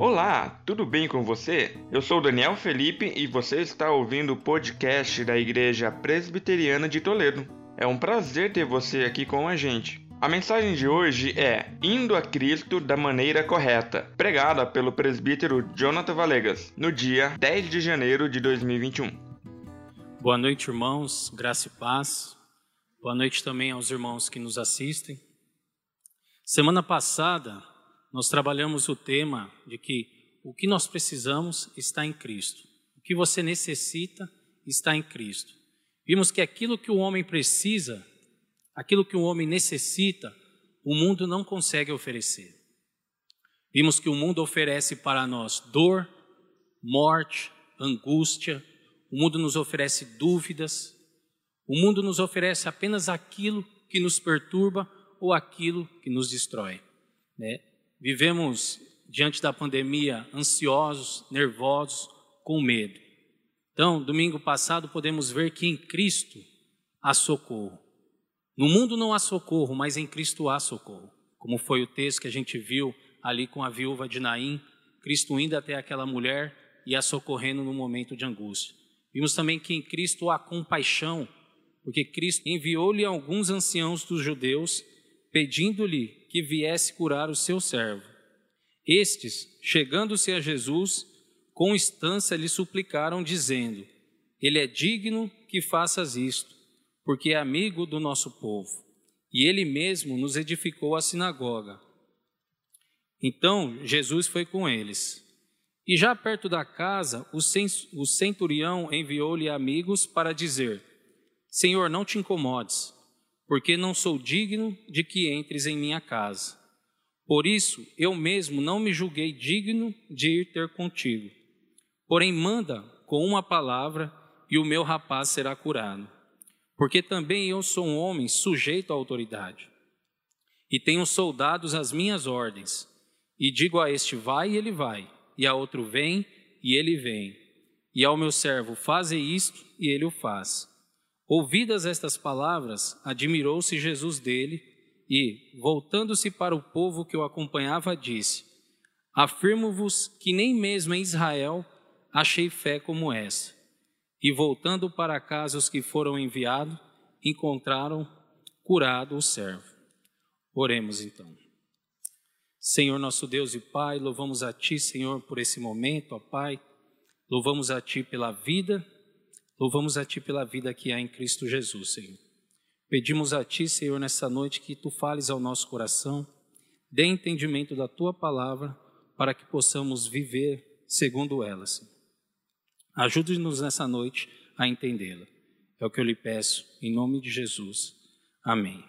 Olá, tudo bem com você? Eu sou Daniel Felipe e você está ouvindo o podcast da Igreja Presbiteriana de Toledo. É um prazer ter você aqui com a gente. A mensagem de hoje é Indo a Cristo da maneira correta, pregada pelo presbítero Jonathan Valegas, no dia 10 de janeiro de 2021. Boa noite, irmãos, graça e paz. Boa noite também aos irmãos que nos assistem. Semana passada, nós trabalhamos o tema de que o que nós precisamos está em Cristo. O que você necessita está em Cristo. Vimos que aquilo que o homem precisa, aquilo que o homem necessita, o mundo não consegue oferecer. Vimos que o mundo oferece para nós dor, morte, angústia, o mundo nos oferece dúvidas, o mundo nos oferece apenas aquilo que nos perturba ou aquilo que nos destrói. Né? Vivemos diante da pandemia ansiosos, nervosos, com medo. Então, domingo passado podemos ver que em Cristo há socorro. No mundo não há socorro, mas em Cristo há socorro. Como foi o texto que a gente viu ali com a viúva de Naim, Cristo indo até aquela mulher e a socorrendo no momento de angústia. Vimos também que em Cristo há compaixão, porque Cristo enviou-lhe alguns anciãos dos judeus, pedindo-lhe que viesse curar o seu servo. Estes, chegando-se a Jesus, com instância lhe suplicaram, dizendo: Ele é digno que faças isto, porque é amigo do nosso povo, e ele mesmo nos edificou a sinagoga. Então Jesus foi com eles. E já perto da casa, o centurião enviou-lhe amigos para dizer: Senhor, não te incomodes porque não sou digno de que entres em minha casa. Por isso, eu mesmo não me julguei digno de ir ter contigo. Porém, manda com uma palavra e o meu rapaz será curado. Porque também eu sou um homem sujeito à autoridade. E tenho soldados às minhas ordens. E digo a este vai e ele vai, e a outro vem e ele vem. E ao meu servo faze isto e ele o faz. Ouvidas estas palavras, admirou-se Jesus dele e, voltando-se para o povo que o acompanhava, disse: Afirmo-vos que nem mesmo em Israel achei fé como essa. E voltando para casa os que foram enviados, encontraram curado o servo. Oremos então. Senhor nosso Deus e Pai, louvamos a Ti, Senhor, por esse momento, ó Pai. Louvamos a Ti pela vida Louvamos a Ti pela vida que há em Cristo Jesus, Senhor. Pedimos a Ti, Senhor, nessa noite que Tu fales ao nosso coração, dê entendimento da Tua palavra para que possamos viver segundo ela, Senhor. Ajude-nos nessa noite a entendê-la. É o que eu lhe peço, em nome de Jesus. Amém.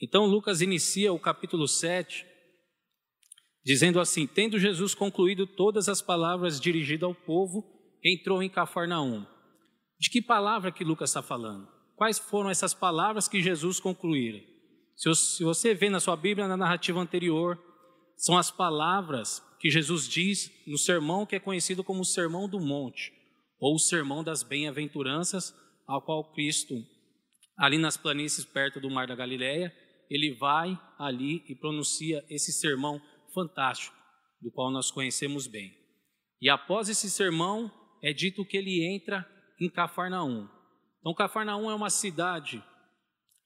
Então, Lucas inicia o capítulo 7, dizendo assim: Tendo Jesus concluído todas as palavras dirigidas ao povo, entrou em Cafarnaum. De que palavra que Lucas está falando? Quais foram essas palavras que Jesus concluíra? Se você vê na sua Bíblia, na narrativa anterior, são as palavras que Jesus diz no sermão que é conhecido como o Sermão do Monte, ou o Sermão das Bem-aventuranças, ao qual Cristo, ali nas planícies perto do Mar da Galileia, ele vai ali e pronuncia esse sermão fantástico, do qual nós conhecemos bem. E após esse sermão, é dito que ele entra em Cafarnaum. Então, Cafarnaum é uma cidade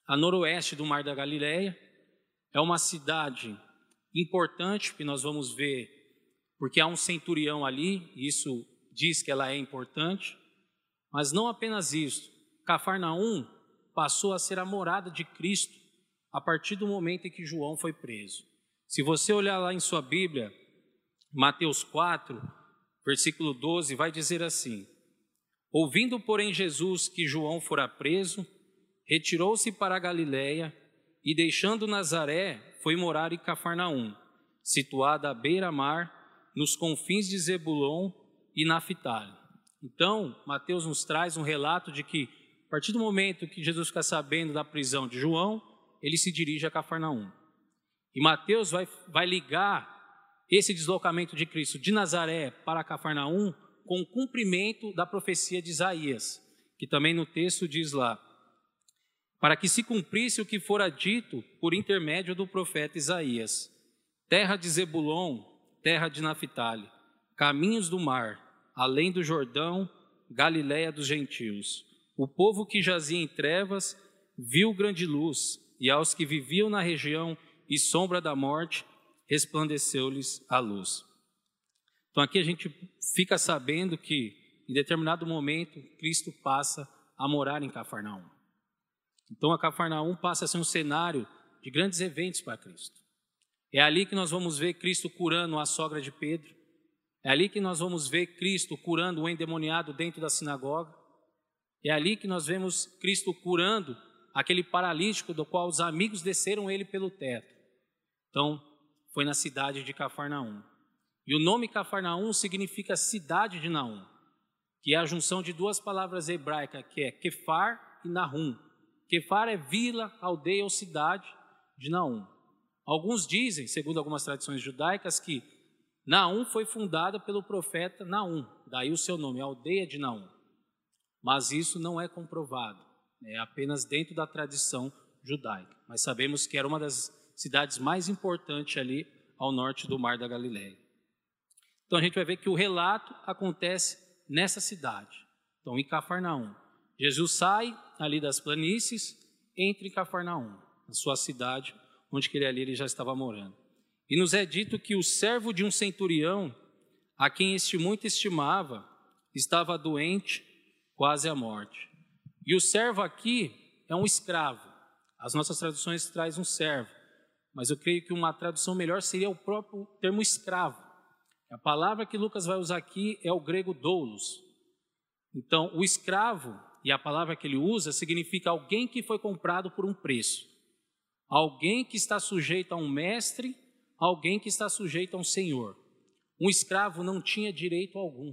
a noroeste do Mar da Galileia, é uma cidade importante que nós vamos ver, porque há um centurião ali, e isso diz que ela é importante, mas não apenas isso. Cafarnaum passou a ser a morada de Cristo a partir do momento em que João foi preso. Se você olhar lá em sua Bíblia, Mateus 4, versículo 12, vai dizer assim: Ouvindo, porém, Jesus que João fora preso, retirou-se para a Galiléia e, deixando Nazaré, foi morar em Cafarnaum, situada à beira-mar, nos confins de Zebulon e Naphtali. Então, Mateus nos traz um relato de que, a partir do momento que Jesus fica sabendo da prisão de João, ele se dirige a Cafarnaum. E Mateus vai, vai ligar esse deslocamento de Cristo de Nazaré para Cafarnaum com o cumprimento da profecia de Isaías, que também no texto diz lá, para que se cumprisse o que fora dito por intermédio do profeta Isaías. Terra de Zebulon, terra de Naphtali, caminhos do mar, além do Jordão, Galiléia dos gentios. O povo que jazia em trevas viu grande luz, e aos que viviam na região e sombra da morte, resplandeceu-lhes a luz. Então aqui a gente fica sabendo que em determinado momento Cristo passa a morar em Cafarnaum. Então a Cafarnaum passa a ser um cenário de grandes eventos para Cristo. É ali que nós vamos ver Cristo curando a sogra de Pedro. É ali que nós vamos ver Cristo curando o endemoniado dentro da sinagoga. É ali que nós vemos Cristo curando aquele paralítico do qual os amigos desceram ele pelo teto. Então, foi na cidade de Cafarnaum. E o nome Cafarnaum significa cidade de Naum, que é a junção de duas palavras hebraicas, que é Kefar e Nahum. Kefar é vila, aldeia ou cidade de Naum. Alguns dizem, segundo algumas tradições judaicas, que Naum foi fundada pelo profeta Naum, daí o seu nome, aldeia de Naum. Mas isso não é comprovado, é apenas dentro da tradição judaica. Mas sabemos que era uma das cidades mais importantes ali ao norte do Mar da Galileia. Então a gente vai ver que o relato acontece nessa cidade. Então, em Cafarnaum. Jesus sai ali das planícies, entra em Cafarnaum, na sua cidade, onde ele ali ele já estava morando. E nos é dito que o servo de um centurião, a quem este muito estimava, estava doente, quase à morte. E o servo aqui é um escravo. As nossas traduções trazem um servo, mas eu creio que uma tradução melhor seria o próprio termo escravo. A palavra que Lucas vai usar aqui é o grego doulos. Então, o escravo, e a palavra que ele usa, significa alguém que foi comprado por um preço. Alguém que está sujeito a um mestre, alguém que está sujeito a um senhor. Um escravo não tinha direito algum.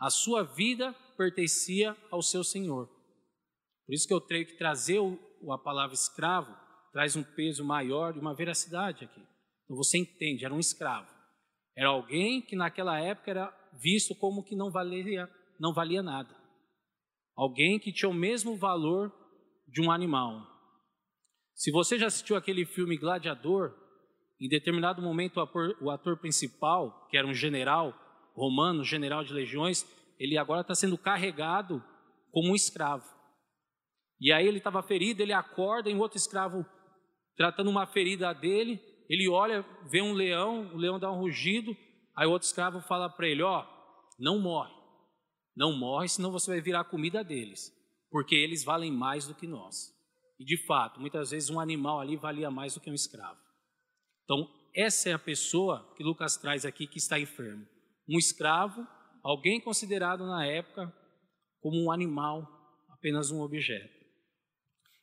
A sua vida pertencia ao seu senhor. Por isso que eu creio que trazer a palavra escravo traz um peso maior e uma veracidade aqui. Então você entende, era um escravo. Era alguém que naquela época era visto como que não valia, não valia nada. Alguém que tinha o mesmo valor de um animal. Se você já assistiu aquele filme Gladiador, em determinado momento o ator, o ator principal, que era um general romano, general de legiões, ele agora está sendo carregado como um escravo. E aí ele estava ferido, ele acorda, e um outro escravo tratando uma ferida dele, ele olha, vê um leão, o leão dá um rugido, aí o outro escravo fala para ele: Ó, oh, não morre, não morre, senão você vai virar comida deles, porque eles valem mais do que nós. E de fato, muitas vezes um animal ali valia mais do que um escravo. Então, essa é a pessoa que Lucas traz aqui que está enfermo. Um escravo, alguém considerado na época como um animal, apenas um objeto.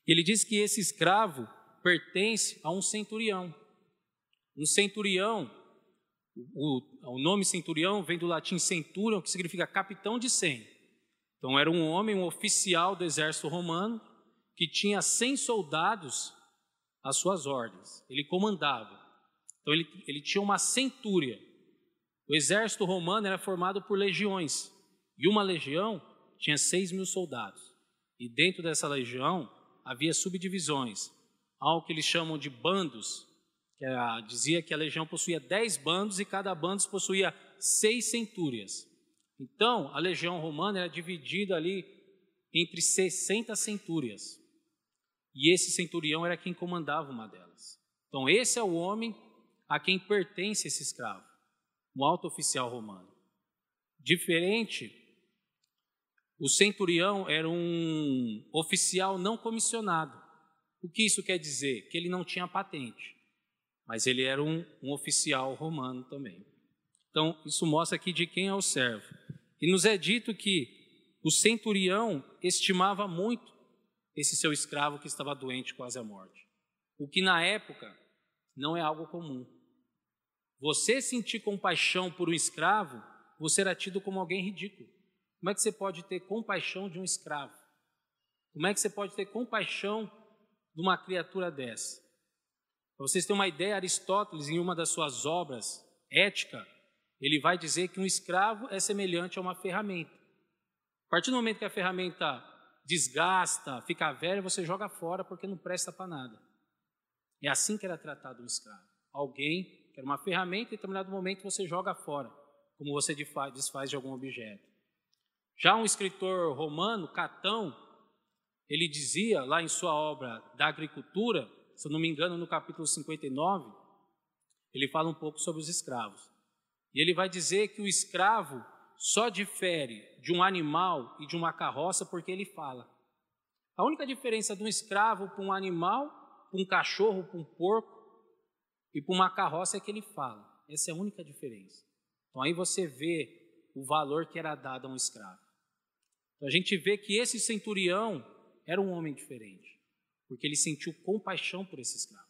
Ele diz que esse escravo pertence a um centurião. Um centurião, o, o nome centurião vem do latim centurion, que significa capitão de cem. Então era um homem, um oficial do exército romano, que tinha 100 soldados às suas ordens. Ele comandava. Então ele, ele tinha uma centúria. O exército romano era formado por legiões. E uma legião tinha 6 mil soldados. E dentro dessa legião havia subdivisões. Algo que eles chamam de bandos. Que era, dizia que a legião possuía 10 bandos e cada bando possuía seis centúrias. Então, a legião romana era dividida ali entre 60 centúrias. E esse centurião era quem comandava uma delas. Então, esse é o homem a quem pertence esse escravo, um alto oficial romano. Diferente, o centurião era um oficial não comissionado. O que isso quer dizer? Que ele não tinha patente, mas ele era um, um oficial romano também. Então, isso mostra aqui de quem é o servo. E nos é dito que o centurião estimava muito esse seu escravo que estava doente quase à morte. O que na época não é algo comum. Você sentir compaixão por um escravo, você era tido como alguém ridículo. Como é que você pode ter compaixão de um escravo? Como é que você pode ter compaixão de uma criatura dessa? Para vocês terem uma ideia, Aristóteles, em uma das suas obras, Ética, ele vai dizer que um escravo é semelhante a uma ferramenta. A partir do momento que a ferramenta desgasta, fica velho, você joga fora porque não presta para nada. É assim que era tratado um escravo. Alguém que era uma ferramenta, em determinado momento você joga fora, como você desfaz de algum objeto. Já um escritor romano, Catão, ele dizia lá em sua obra da agricultura, se eu não me engano, no capítulo 59, ele fala um pouco sobre os escravos. E ele vai dizer que o escravo só difere de um animal e de uma carroça porque ele fala. A única diferença de um escravo para um animal, para um cachorro, para um porco e para uma carroça é que ele fala. Essa é a única diferença. Então aí você vê o valor que era dado a um escravo. Então a gente vê que esse centurião era um homem diferente, porque ele sentiu compaixão por esse escravo,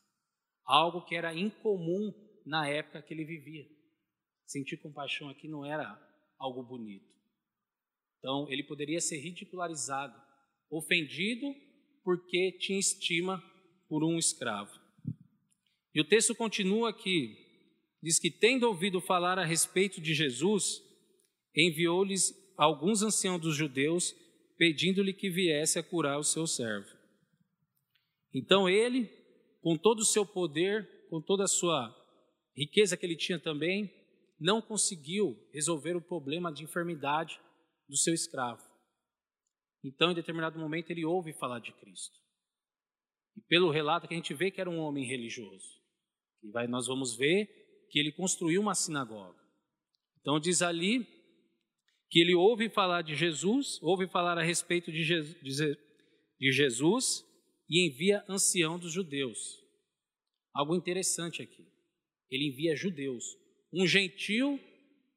algo que era incomum na época que ele vivia. Sentir compaixão aqui não era algo bonito. Então ele poderia ser ridicularizado, ofendido porque tinha estima por um escravo. E o texto continua aqui, diz que, tendo ouvido falar a respeito de Jesus, enviou-lhes alguns anciãos dos judeus, pedindo-lhe que viesse a curar o seu servo. Então ele, com todo o seu poder, com toda a sua riqueza que ele tinha também, não conseguiu resolver o problema de enfermidade do seu escravo. Então, em determinado momento, ele ouve falar de Cristo. E pelo relato que a gente vê que era um homem religioso. E vai, nós vamos ver que ele construiu uma sinagoga. Então diz ali que ele ouve falar de Jesus, ouve falar a respeito de, de Jesus e envia ancião dos judeus. Algo interessante aqui. Ele envia judeus. Um gentil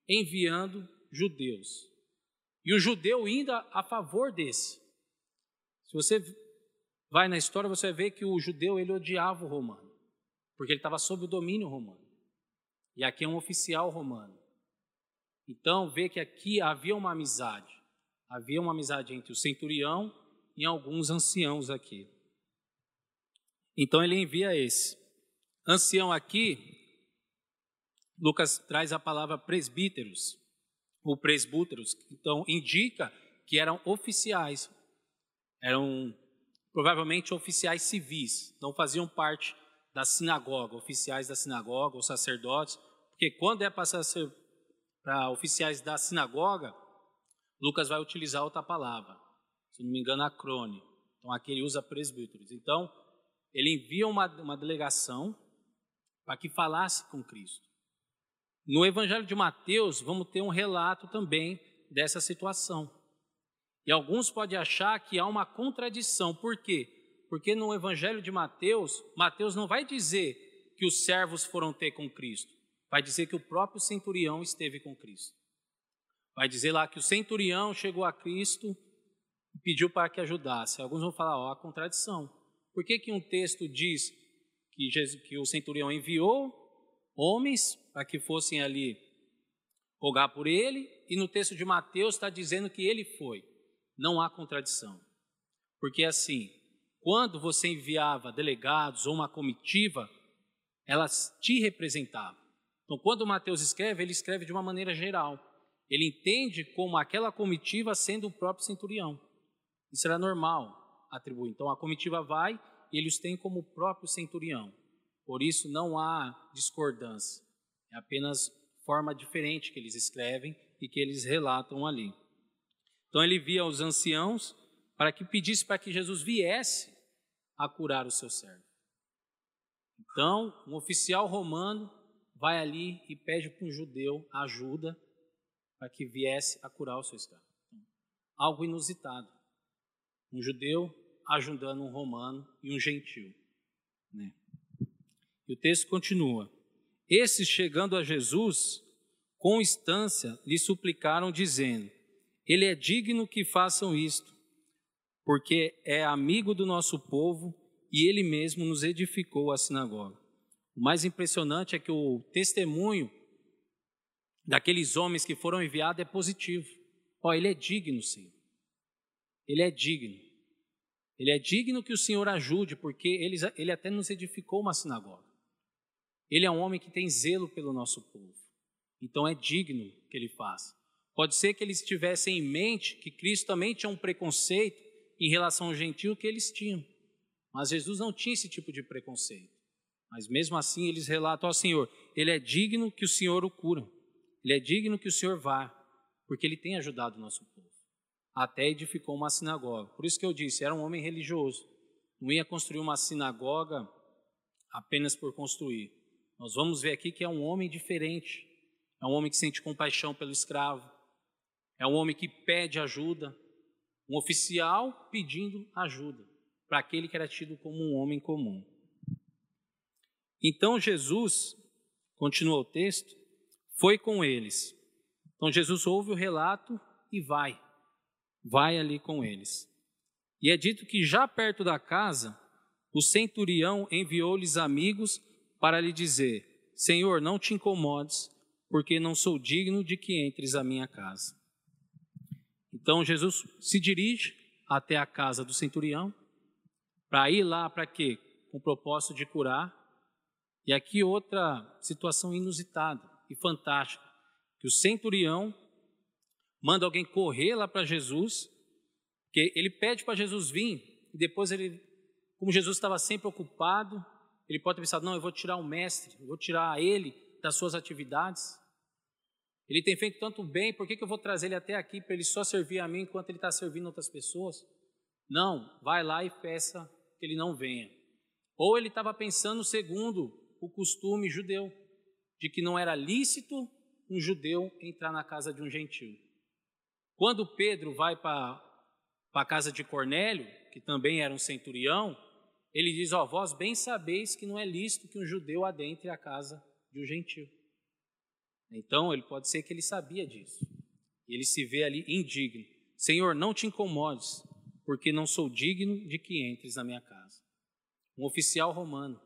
enviando judeus. E o judeu indo a favor desse. Se você vai na história, você ver que o judeu ele odiava o romano porque ele estava sob o domínio romano. E aqui é um oficial romano. Então, vê que aqui havia uma amizade. Havia uma amizade entre o centurião e alguns anciãos aqui. Então, ele envia esse. Ancião aqui, Lucas traz a palavra presbíteros, ou presbúteros. Então, indica que eram oficiais. Eram provavelmente oficiais civis, não faziam parte da sinagoga, oficiais da sinagoga, ou sacerdotes, porque quando é para ser para oficiais da sinagoga, Lucas vai utilizar outra palavra, se não me engano, acrônio. Então aqui ele usa presbíteros. Então, ele envia uma, uma delegação para que falasse com Cristo. No Evangelho de Mateus, vamos ter um relato também dessa situação. E alguns podem achar que há uma contradição. Por quê? Porque no Evangelho de Mateus, Mateus não vai dizer que os servos foram ter com Cristo, vai dizer que o próprio centurião esteve com Cristo. Vai dizer lá que o centurião chegou a Cristo e pediu para que ajudasse. Alguns vão falar, ó, a contradição. Por que, que um texto diz que, Jesus, que o centurião enviou homens para que fossem ali rogar por ele, e no texto de Mateus está dizendo que ele foi? Não há contradição. Porque assim, quando você enviava delegados ou uma comitiva, elas te representavam. Então, quando Mateus escreve, ele escreve de uma maneira geral. Ele entende como aquela comitiva sendo o próprio centurião. Isso era normal atribuir. Então, a comitiva vai e ele os tem como o próprio centurião. Por isso, não há discordância. É apenas forma diferente que eles escrevem e que eles relatam ali. Então, ele via os anciãos para que pedisse para que Jesus viesse a curar o seu servo. Então, um oficial romano vai ali e pede para um judeu ajuda para que viesse a curar o seu escravo. Algo inusitado. Um judeu ajudando um romano e um gentil. Né? E o texto continua. Esses, chegando a Jesus, com instância, lhe suplicaram, dizendo: Ele é digno que façam isto, porque é amigo do nosso povo e ele mesmo nos edificou a sinagoga. O mais impressionante é que o testemunho daqueles homens que foram enviados é positivo. Ó, ele é digno, Senhor. Ele é digno. Ele é digno que o Senhor ajude, porque ele, ele até nos edificou uma sinagoga. Ele é um homem que tem zelo pelo nosso povo. Então é digno que ele faça. Pode ser que eles tivessem em mente que Cristo também tinha um preconceito em relação ao gentil que eles tinham. Mas Jesus não tinha esse tipo de preconceito. Mas mesmo assim eles relatam ao Senhor: Ele é digno que o Senhor o cura. Ele é digno que o Senhor vá, porque ele tem ajudado o nosso povo. Até edificou uma sinagoga. Por isso que eu disse: era um homem religioso. Não ia construir uma sinagoga apenas por construir. Nós vamos ver aqui que é um homem diferente. É um homem que sente compaixão pelo escravo. É um homem que pede ajuda. Um oficial pedindo ajuda para aquele que era tido como um homem comum. Então Jesus, continua o texto, foi com eles. Então Jesus ouve o relato e vai, vai ali com eles. E é dito que já perto da casa, o centurião enviou-lhes amigos para lhe dizer: Senhor, não te incomodes, porque não sou digno de que entres à minha casa. Então Jesus se dirige até a casa do centurião, para ir lá para quê? Com o propósito de curar. E aqui outra situação inusitada e fantástica, que o centurião manda alguém correr lá para Jesus, que ele pede para Jesus vir, e depois ele, como Jesus estava sempre ocupado, ele pode ter pensado, não, eu vou tirar o mestre, eu vou tirar ele das suas atividades. Ele tem feito tanto bem, por que, que eu vou trazer ele até aqui para ele só servir a mim enquanto ele está servindo outras pessoas? Não, vai lá e peça que ele não venha. Ou ele estava pensando segundo o costume judeu, de que não era lícito um judeu entrar na casa de um gentil. Quando Pedro vai para a casa de Cornélio, que também era um centurião, ele diz: Ó, vós bem sabeis que não é lícito que um judeu adentre a casa de um gentil. Então, ele pode ser que ele sabia disso. E ele se vê ali indigno. Senhor, não te incomodes, porque não sou digno de que entres na minha casa. Um oficial romano,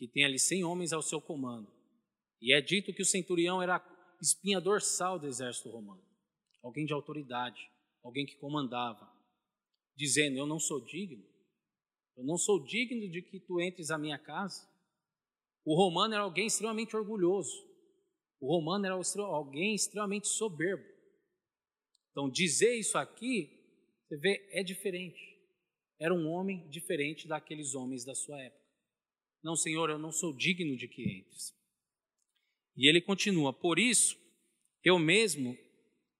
que tem ali cem homens ao seu comando, e é dito que o centurião era espinha dorsal do exército romano, alguém de autoridade, alguém que comandava, dizendo: Eu não sou digno, eu não sou digno de que tu entres à minha casa. O romano era alguém extremamente orgulhoso, o romano era alguém extremamente soberbo. Então, dizer isso aqui você vê, é diferente. Era um homem diferente daqueles homens da sua época. Não, Senhor, eu não sou digno de que entres. E ele continua: Por isso, eu mesmo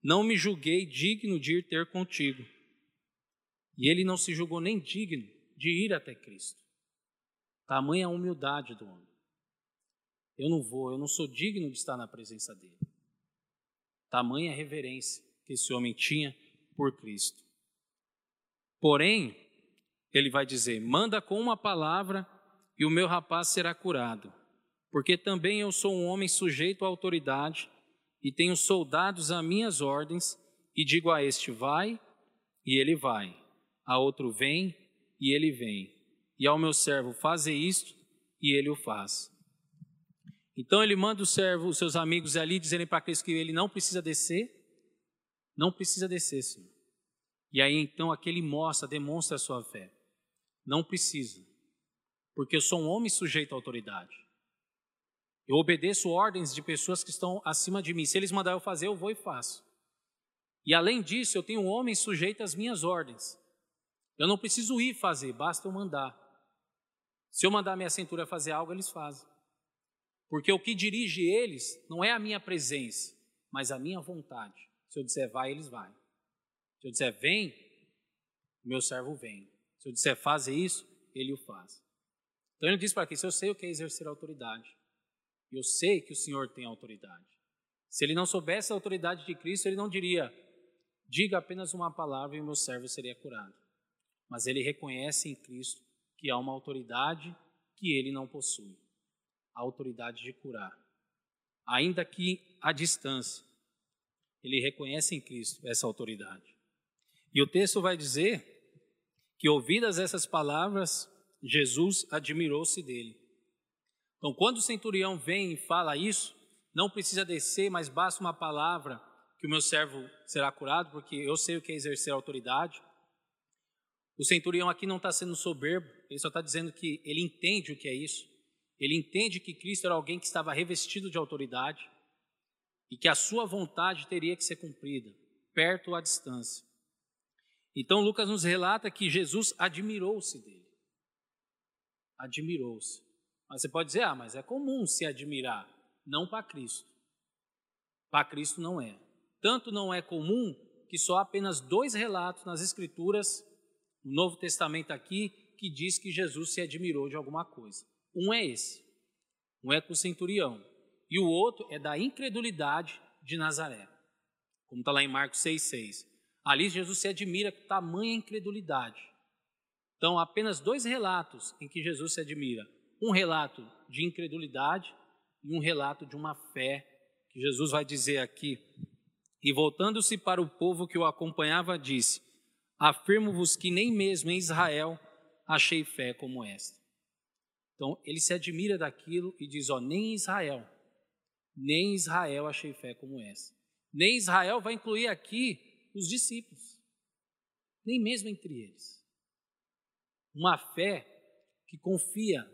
não me julguei digno de ir ter contigo. E ele não se julgou nem digno de ir até Cristo. Tamanha a humildade do homem. Eu não vou, eu não sou digno de estar na presença dele. Tamanha reverência que esse homem tinha por Cristo. Porém, ele vai dizer: manda com uma palavra e o meu rapaz será curado, porque também eu sou um homem sujeito à autoridade e tenho soldados a minhas ordens, e digo a este: vai, e ele vai, a outro: vem, e ele vem, e ao meu servo: faze isto, e ele o faz. Então ele manda o servo, os seus amigos ali, dizerem para aqueles que ele não precisa descer, não precisa descer, Senhor. E aí então aquele mostra, demonstra a sua fé. Não precisa, porque eu sou um homem sujeito à autoridade. Eu obedeço ordens de pessoas que estão acima de mim. Se eles mandarem eu fazer, eu vou e faço. E além disso, eu tenho um homem sujeito às minhas ordens. Eu não preciso ir fazer, basta eu mandar. Se eu mandar minha cintura fazer algo, eles fazem. Porque o que dirige eles não é a minha presença, mas a minha vontade. Se eu disser vai, eles vão. Se eu disser vem, meu servo vem. Se eu disser faz isso, ele o faz. Então ele diz para se eu sei o que é exercer autoridade, eu sei que o Senhor tem autoridade. Se ele não soubesse a autoridade de Cristo, ele não diria: diga apenas uma palavra e o meu servo seria curado. Mas ele reconhece em Cristo que há uma autoridade que ele não possui a autoridade de curar. Ainda que à distância, ele reconhece em Cristo essa autoridade. E o texto vai dizer que, ouvidas essas palavras, Jesus admirou-se dele. Então, quando o centurião vem e fala isso, não precisa descer, mas basta uma palavra que o meu servo será curado, porque eu sei o que é exercer autoridade. O centurião aqui não está sendo soberbo, ele só está dizendo que ele entende o que é isso. Ele entende que Cristo era alguém que estava revestido de autoridade e que a sua vontade teria que ser cumprida, perto ou à distância. Então Lucas nos relata que Jesus admirou-se dele. Admirou-se. Mas você pode dizer, ah, mas é comum se admirar. Não para Cristo. Para Cristo não é. Tanto não é comum que só há apenas dois relatos nas Escrituras, no Novo Testamento aqui, que diz que Jesus se admirou de alguma coisa. Um é esse. Um é com o centurião. E o outro é da incredulidade de Nazaré. Como está lá em Marcos 6,6. Ali Jesus se admira com tamanha incredulidade. Então, apenas dois relatos em que Jesus se admira: um relato de incredulidade e um relato de uma fé, que Jesus vai dizer aqui. E voltando-se para o povo que o acompanhava, disse: Afirmo-vos que nem mesmo em Israel achei fé como esta. Então, ele se admira daquilo e diz: Ó, nem em Israel, nem em Israel achei fé como essa. Nem Israel vai incluir aqui os discípulos, nem mesmo entre eles. Uma fé que confia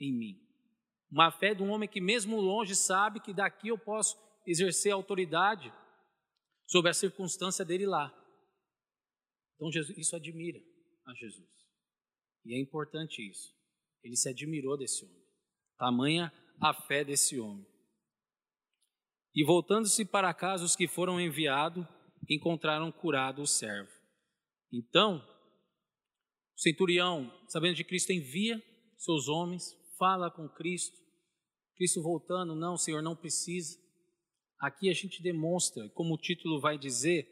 em mim. Uma fé de um homem que, mesmo longe, sabe que daqui eu posso exercer autoridade sobre a circunstância dele lá. Então, Jesus, isso admira a Jesus. E é importante isso. Ele se admirou desse homem. Tamanha a fé desse homem. E voltando-se para casa, os que foram enviados encontraram curado o servo. Então, o centurião, sabendo de Cristo, envia seus homens, fala com Cristo. Cristo voltando, não, Senhor, não precisa. Aqui a gente demonstra, como o título vai dizer,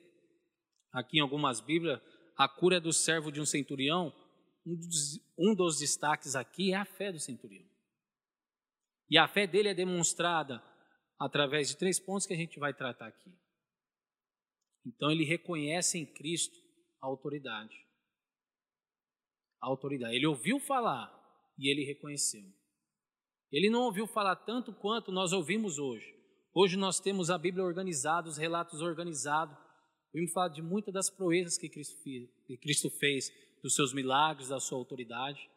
aqui em algumas Bíblias, a cura do servo de um centurião. Um dos, um dos destaques aqui é a fé do centurião. E a fé dele é demonstrada através de três pontos que a gente vai tratar aqui. Então ele reconhece em Cristo a autoridade. A autoridade. Ele ouviu falar e ele reconheceu. Ele não ouviu falar tanto quanto nós ouvimos hoje. Hoje nós temos a Bíblia organizada, os relatos organizados. Ouvimos falar de muitas das proezas que Cristo, que Cristo fez, dos seus milagres, da sua autoridade.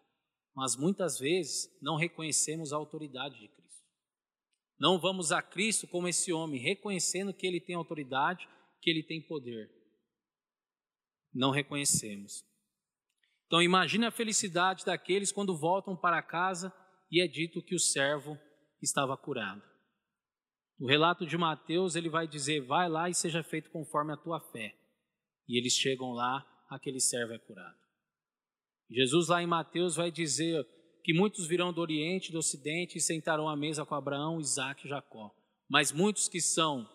Mas muitas vezes não reconhecemos a autoridade de Cristo. Não vamos a Cristo como esse homem, reconhecendo que ele tem autoridade que ele tem poder. Não reconhecemos. Então imagine a felicidade daqueles quando voltam para casa e é dito que o servo estava curado. No relato de Mateus, ele vai dizer: Vai lá e seja feito conforme a tua fé. E eles chegam lá, aquele servo é curado. Jesus, lá em Mateus, vai dizer que muitos virão do Oriente do Ocidente e sentarão à mesa com Abraão, Isaac e Jacó. Mas muitos que são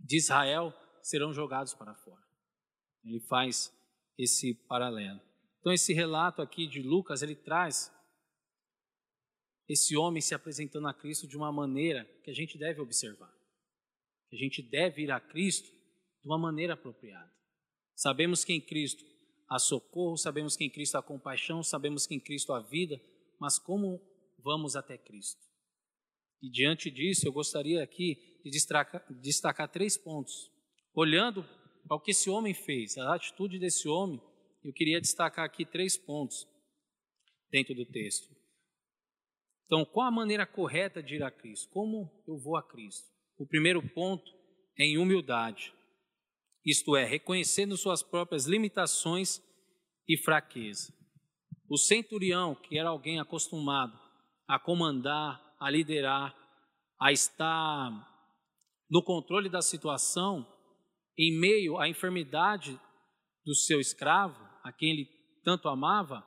de Israel serão jogados para fora. Ele faz esse paralelo. Então esse relato aqui de Lucas, ele traz esse homem se apresentando a Cristo de uma maneira que a gente deve observar. Que a gente deve ir a Cristo de uma maneira apropriada. Sabemos que em Cristo há socorro, sabemos que em Cristo há compaixão, sabemos que em Cristo há vida, mas como vamos até Cristo? E diante disso, eu gostaria aqui de destacar, destacar três pontos olhando ao que esse homem fez, a atitude desse homem, eu queria destacar aqui três pontos dentro do texto. Então, qual a maneira correta de ir a Cristo? Como eu vou a Cristo? O primeiro ponto é em humildade, isto é, reconhecendo suas próprias limitações e fraqueza. O centurião, que era alguém acostumado a comandar, a liderar, a estar no controle da situação, em meio à enfermidade do seu escravo, a quem ele tanto amava,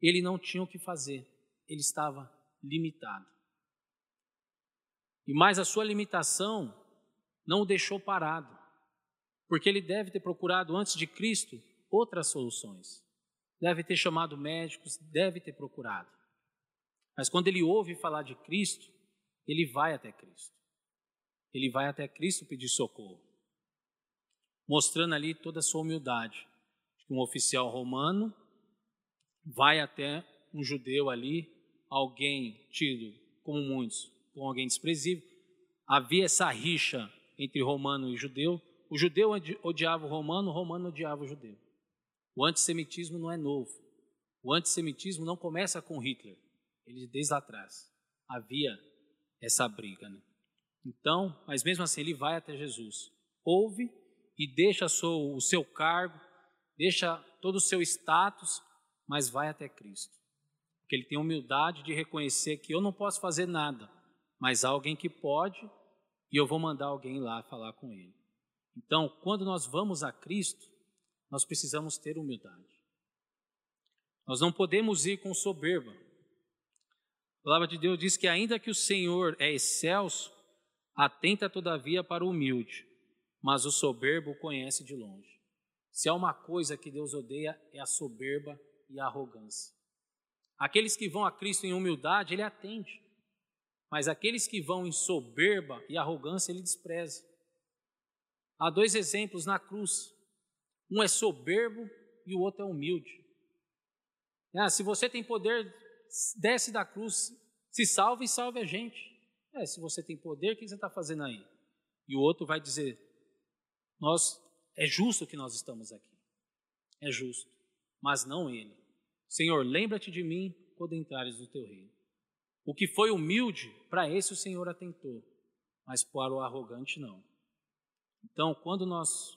ele não tinha o que fazer, ele estava limitado. E mais a sua limitação não o deixou parado, porque ele deve ter procurado antes de Cristo outras soluções. Deve ter chamado médicos, deve ter procurado. Mas quando ele ouve falar de Cristo, ele vai até Cristo. Ele vai até Cristo pedir socorro mostrando ali toda a sua humildade. Um oficial romano vai até um judeu ali, alguém tido, como muitos, como alguém desprezível. Havia essa rixa entre romano e judeu. O judeu odiava o romano, o romano odiava o judeu. O antissemitismo não é novo. O antissemitismo não começa com Hitler, ele desde lá atrás. Havia essa briga. Né? Então, mas mesmo assim, ele vai até Jesus, ouve e deixa o seu cargo, deixa todo o seu status, mas vai até Cristo. Porque ele tem humildade de reconhecer que eu não posso fazer nada, mas há alguém que pode e eu vou mandar alguém lá falar com ele. Então, quando nós vamos a Cristo, nós precisamos ter humildade. Nós não podemos ir com soberba. A palavra de Deus diz que, ainda que o Senhor é excelso, atenta todavia para o humilde, mas o soberbo conhece de longe. Se há uma coisa que Deus odeia, é a soberba e a arrogância. Aqueles que vão a Cristo em humildade, Ele atende, mas aqueles que vão em soberba e arrogância, Ele despreza. Há dois exemplos na cruz: um é soberbo e o outro é humilde. Ah, se você tem poder, desce da cruz, se salve e salve a gente. É, se você tem poder, o que você está fazendo aí? E o outro vai dizer: nós é justo que nós estamos aqui. É justo, mas não ele. Senhor, lembra-te de mim quando entrares no teu reino. O que foi humilde, para esse o Senhor atentou, mas para o arrogante não. Então, quando nós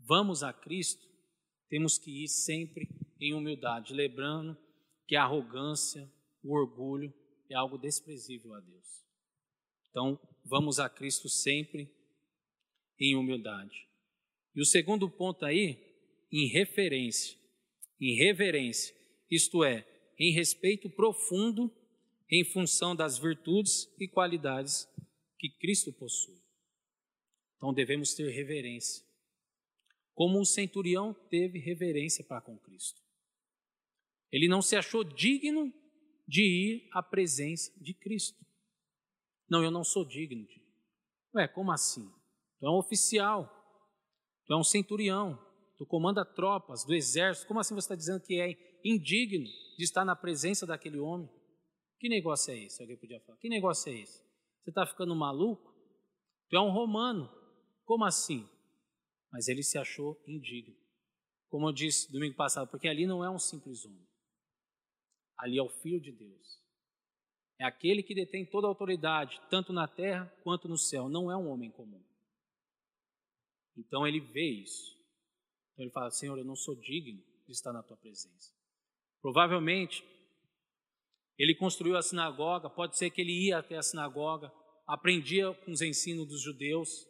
vamos a Cristo, temos que ir sempre em humildade, lembrando que a arrogância, o orgulho é algo desprezível a Deus. Então, vamos a Cristo sempre em humildade. E o segundo ponto aí, em referência, em reverência, isto é, em respeito profundo em função das virtudes e qualidades que Cristo possui. Então devemos ter reverência. Como o centurião teve reverência para com Cristo. Ele não se achou digno de ir à presença de Cristo. Não, eu não sou digno de. Ué, como assim? Tu é um oficial, tu é um centurião, tu comanda tropas do exército. Como assim você está dizendo que é indigno de estar na presença daquele homem? Que negócio é esse? Alguém podia falar. Que negócio é esse? Você está ficando maluco? Tu é um romano. Como assim? Mas ele se achou indigno. Como eu disse domingo passado, porque ali não é um simples homem. Ali é o Filho de Deus. É aquele que detém toda a autoridade, tanto na terra quanto no céu. Não é um homem comum. Então ele vê isso. Então ele fala: Senhor, eu não sou digno de estar na tua presença. Provavelmente ele construiu a sinagoga, pode ser que ele ia até a sinagoga, aprendia com os ensinos dos judeus,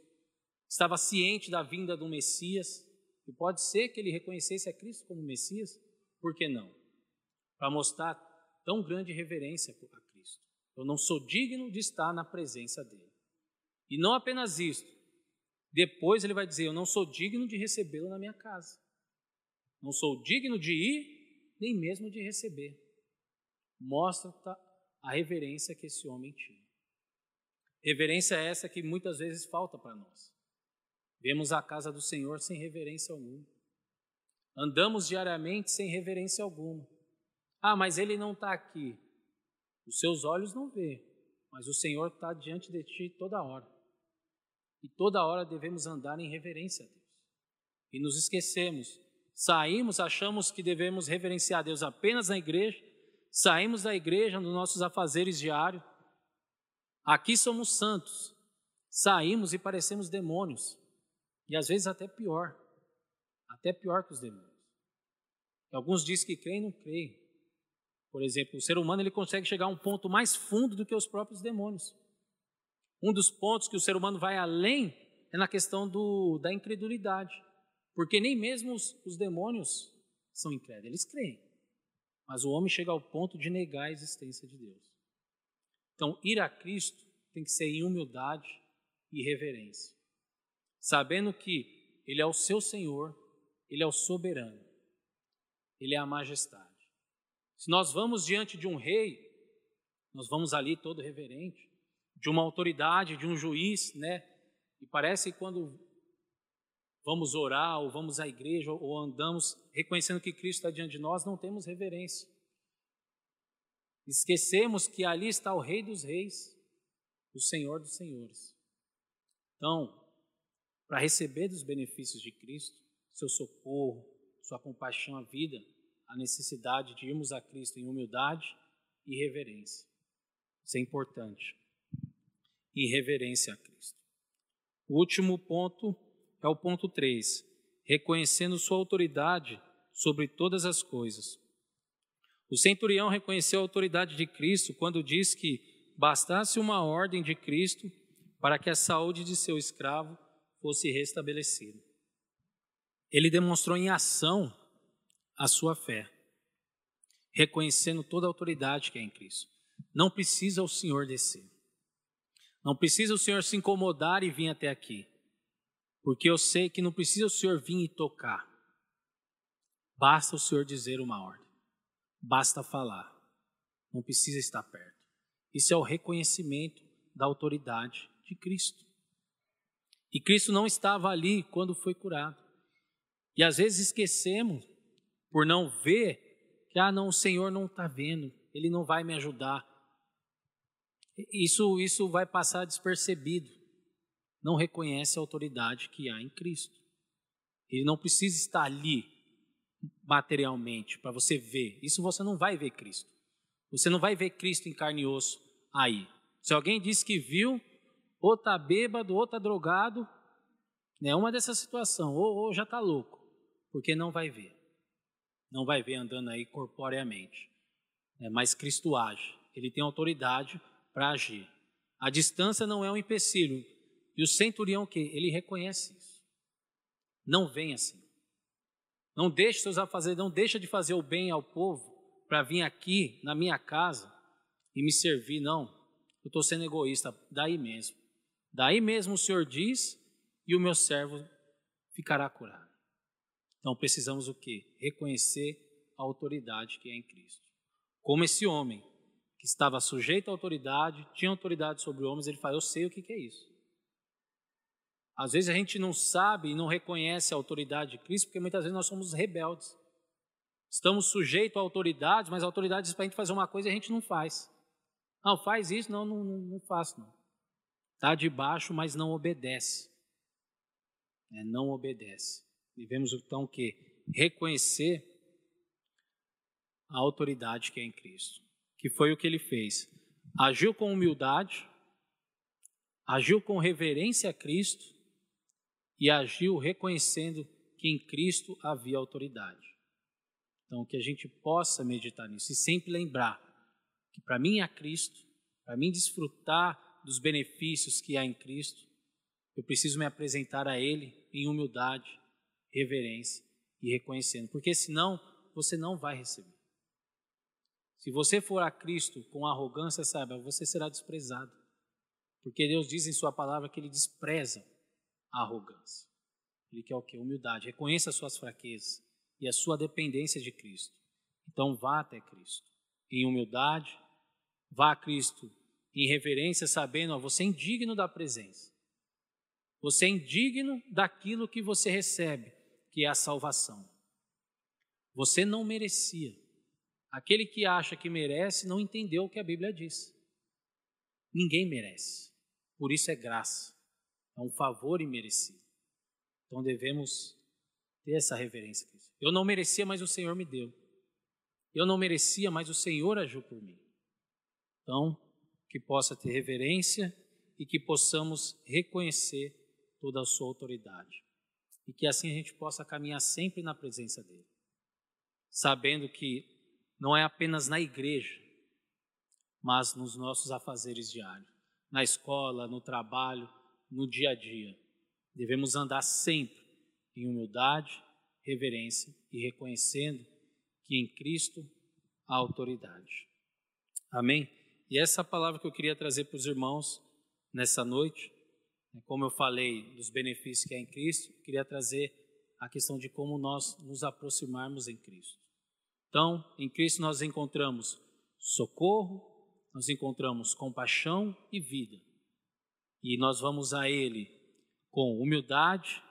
estava ciente da vinda do Messias, e pode ser que ele reconhecesse a Cristo como Messias, por que não? Para mostrar tão grande reverência a Cristo. Eu não sou digno de estar na presença dele. E não apenas isso, depois ele vai dizer: Eu não sou digno de recebê-lo na minha casa. Não sou digno de ir, nem mesmo de receber. Mostra a reverência que esse homem tinha. Reverência essa que muitas vezes falta para nós. Vemos a casa do Senhor sem reverência alguma. Andamos diariamente sem reverência alguma. Ah, mas ele não está aqui. Os seus olhos não vê, mas o Senhor está diante de ti toda hora. E toda hora devemos andar em reverência a Deus. E nos esquecemos. Saímos, achamos que devemos reverenciar a Deus apenas na igreja, saímos da igreja nos nossos afazeres diários. Aqui somos santos. Saímos e parecemos demônios. E às vezes até pior. Até pior que os demônios. Alguns dizem que creem e não creem. Por exemplo, o ser humano ele consegue chegar a um ponto mais fundo do que os próprios demônios. Um dos pontos que o ser humano vai além é na questão do, da incredulidade. Porque nem mesmo os, os demônios são incrédulos, eles creem. Mas o homem chega ao ponto de negar a existência de Deus. Então, ir a Cristo tem que ser em humildade e reverência, sabendo que Ele é o seu Senhor, Ele é o soberano, Ele é a majestade. Se nós vamos diante de um rei, nós vamos ali todo reverente, de uma autoridade, de um juiz, né? E parece que quando vamos orar ou vamos à igreja ou andamos reconhecendo que Cristo está diante de nós, não temos reverência. Esquecemos que ali está o Rei dos Reis, o Senhor dos Senhores. Então, para receber dos benefícios de Cristo, seu socorro, sua compaixão à vida, a necessidade de irmos a Cristo em humildade e reverência. Isso é importante e reverência a Cristo. O último ponto é o ponto 3, reconhecendo sua autoridade sobre todas as coisas. O centurião reconheceu a autoridade de Cristo quando diz que bastasse uma ordem de Cristo para que a saúde de seu escravo fosse restabelecida. Ele demonstrou em ação a sua fé, reconhecendo toda a autoridade que é em Cristo. Não precisa o Senhor descer. Não precisa o Senhor se incomodar e vir até aqui. Porque eu sei que não precisa o Senhor vir e tocar. Basta o Senhor dizer uma ordem. Basta falar. Não precisa estar perto. Isso é o reconhecimento da autoridade de Cristo. E Cristo não estava ali quando foi curado. E às vezes esquecemos, por não ver, que, ah, não, o Senhor não está vendo, Ele não vai me ajudar. Isso, isso vai passar despercebido. Não reconhece a autoridade que há em Cristo. Ele não precisa estar ali materialmente para você ver. Isso você não vai ver Cristo. Você não vai ver Cristo em carne e osso aí. Se alguém diz que viu, ou está bêbado, ou está drogado, é uma dessas situações, ou, ou já está louco, porque não vai ver. Não vai ver andando aí corporeamente. É, mas Cristo age. Ele tem autoridade para agir. A distância não é um empecilho. E o centurião que ele reconhece isso. Não vem assim. Não deixe seus afazeres, não deixa de fazer o bem ao povo para vir aqui na minha casa e me servir, não. Eu estou sendo egoísta, daí mesmo. Daí mesmo o Senhor diz, e o meu servo ficará curado. Então precisamos o quê? Reconhecer a autoridade que é em Cristo. Como esse homem que estava sujeito à autoridade, tinha autoridade sobre homens, ele fala: Eu sei o que, é isso. Às vezes a gente não sabe e não reconhece a autoridade de Cristo, porque muitas vezes nós somos rebeldes. Estamos sujeitos à autoridade, mas a autoridade diz para a gente fazer uma coisa e a gente não faz. Não, faz isso, não, não, não faço não. Está debaixo, mas não obedece. É, não obedece. Devemos então o quê? Reconhecer a autoridade que é em Cristo que foi o que ele fez. Agiu com humildade, agiu com reverência a Cristo e agiu reconhecendo que em Cristo havia autoridade. Então, que a gente possa meditar nisso e sempre lembrar que para mim é Cristo, para mim desfrutar dos benefícios que há em Cristo, eu preciso me apresentar a Ele em humildade, reverência e reconhecendo, porque senão você não vai receber. Se você for a Cristo com arrogância, saiba, você será desprezado. Porque Deus diz em Sua palavra que Ele despreza a arrogância. Ele quer o que? Humildade. Reconheça as suas fraquezas e a sua dependência de Cristo. Então vá até Cristo em humildade, vá a Cristo em reverência, sabendo, ó, você é indigno da presença. Você é indigno daquilo que você recebe, que é a salvação. Você não merecia. Aquele que acha que merece não entendeu o que a Bíblia diz. Ninguém merece. Por isso é graça. É um favor imerecido. Então devemos ter essa reverência. Eu não merecia, mas o Senhor me deu. Eu não merecia, mas o Senhor agiu por mim. Então, que possa ter reverência e que possamos reconhecer toda a sua autoridade. E que assim a gente possa caminhar sempre na presença dele, sabendo que não é apenas na igreja, mas nos nossos afazeres diários, na escola, no trabalho, no dia a dia. Devemos andar sempre em humildade, reverência e reconhecendo que em Cristo há autoridade. Amém? E essa palavra que eu queria trazer para os irmãos nessa noite, como eu falei dos benefícios que há em Cristo, queria trazer a questão de como nós nos aproximarmos em Cristo. Então, em Cristo nós encontramos socorro, nós encontramos compaixão e vida. E nós vamos a Ele com humildade,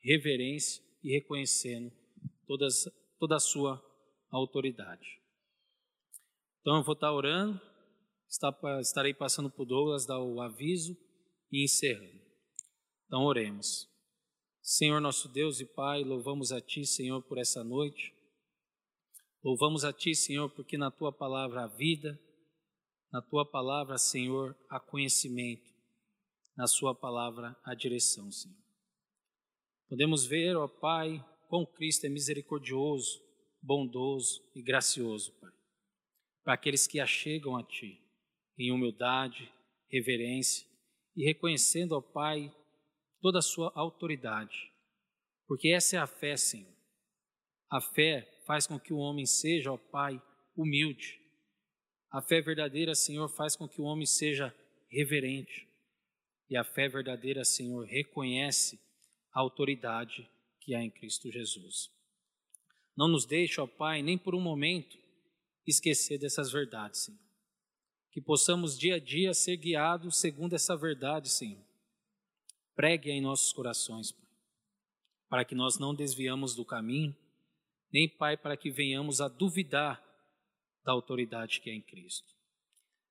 reverência e reconhecendo todas, toda a Sua autoridade. Então, eu vou estar orando, estarei passando por Douglas, dar o aviso e encerrando. Então, oremos. Senhor nosso Deus e Pai, louvamos a Ti, Senhor, por essa noite. Louvamos a Ti, Senhor, porque na Tua palavra há vida, na Tua palavra, Senhor, há conhecimento, na Sua palavra há direção, Senhor. Podemos ver, ó Pai, como Cristo é misericordioso, bondoso e gracioso, Pai. para aqueles que achegam a Ti, em humildade, reverência e reconhecendo, ó Pai, toda a Sua autoridade. Porque essa é a fé, Senhor. A fé faz com que o homem seja, ó Pai, humilde. A fé verdadeira, Senhor, faz com que o homem seja reverente. E a fé verdadeira, Senhor, reconhece a autoridade que há em Cristo Jesus. Não nos deixe, ó Pai, nem por um momento esquecer dessas verdades, Senhor. Que possamos dia a dia ser guiados segundo essa verdade, Senhor. Pregue em nossos corações, Pai, para que nós não desviamos do caminho, nem, Pai, para que venhamos a duvidar da autoridade que é em Cristo.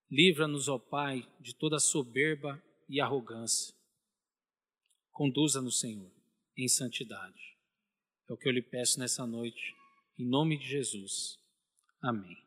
Livra-nos, ó Pai, de toda soberba e arrogância. Conduza-nos, Senhor, em santidade. É o que eu lhe peço nessa noite, em nome de Jesus. Amém.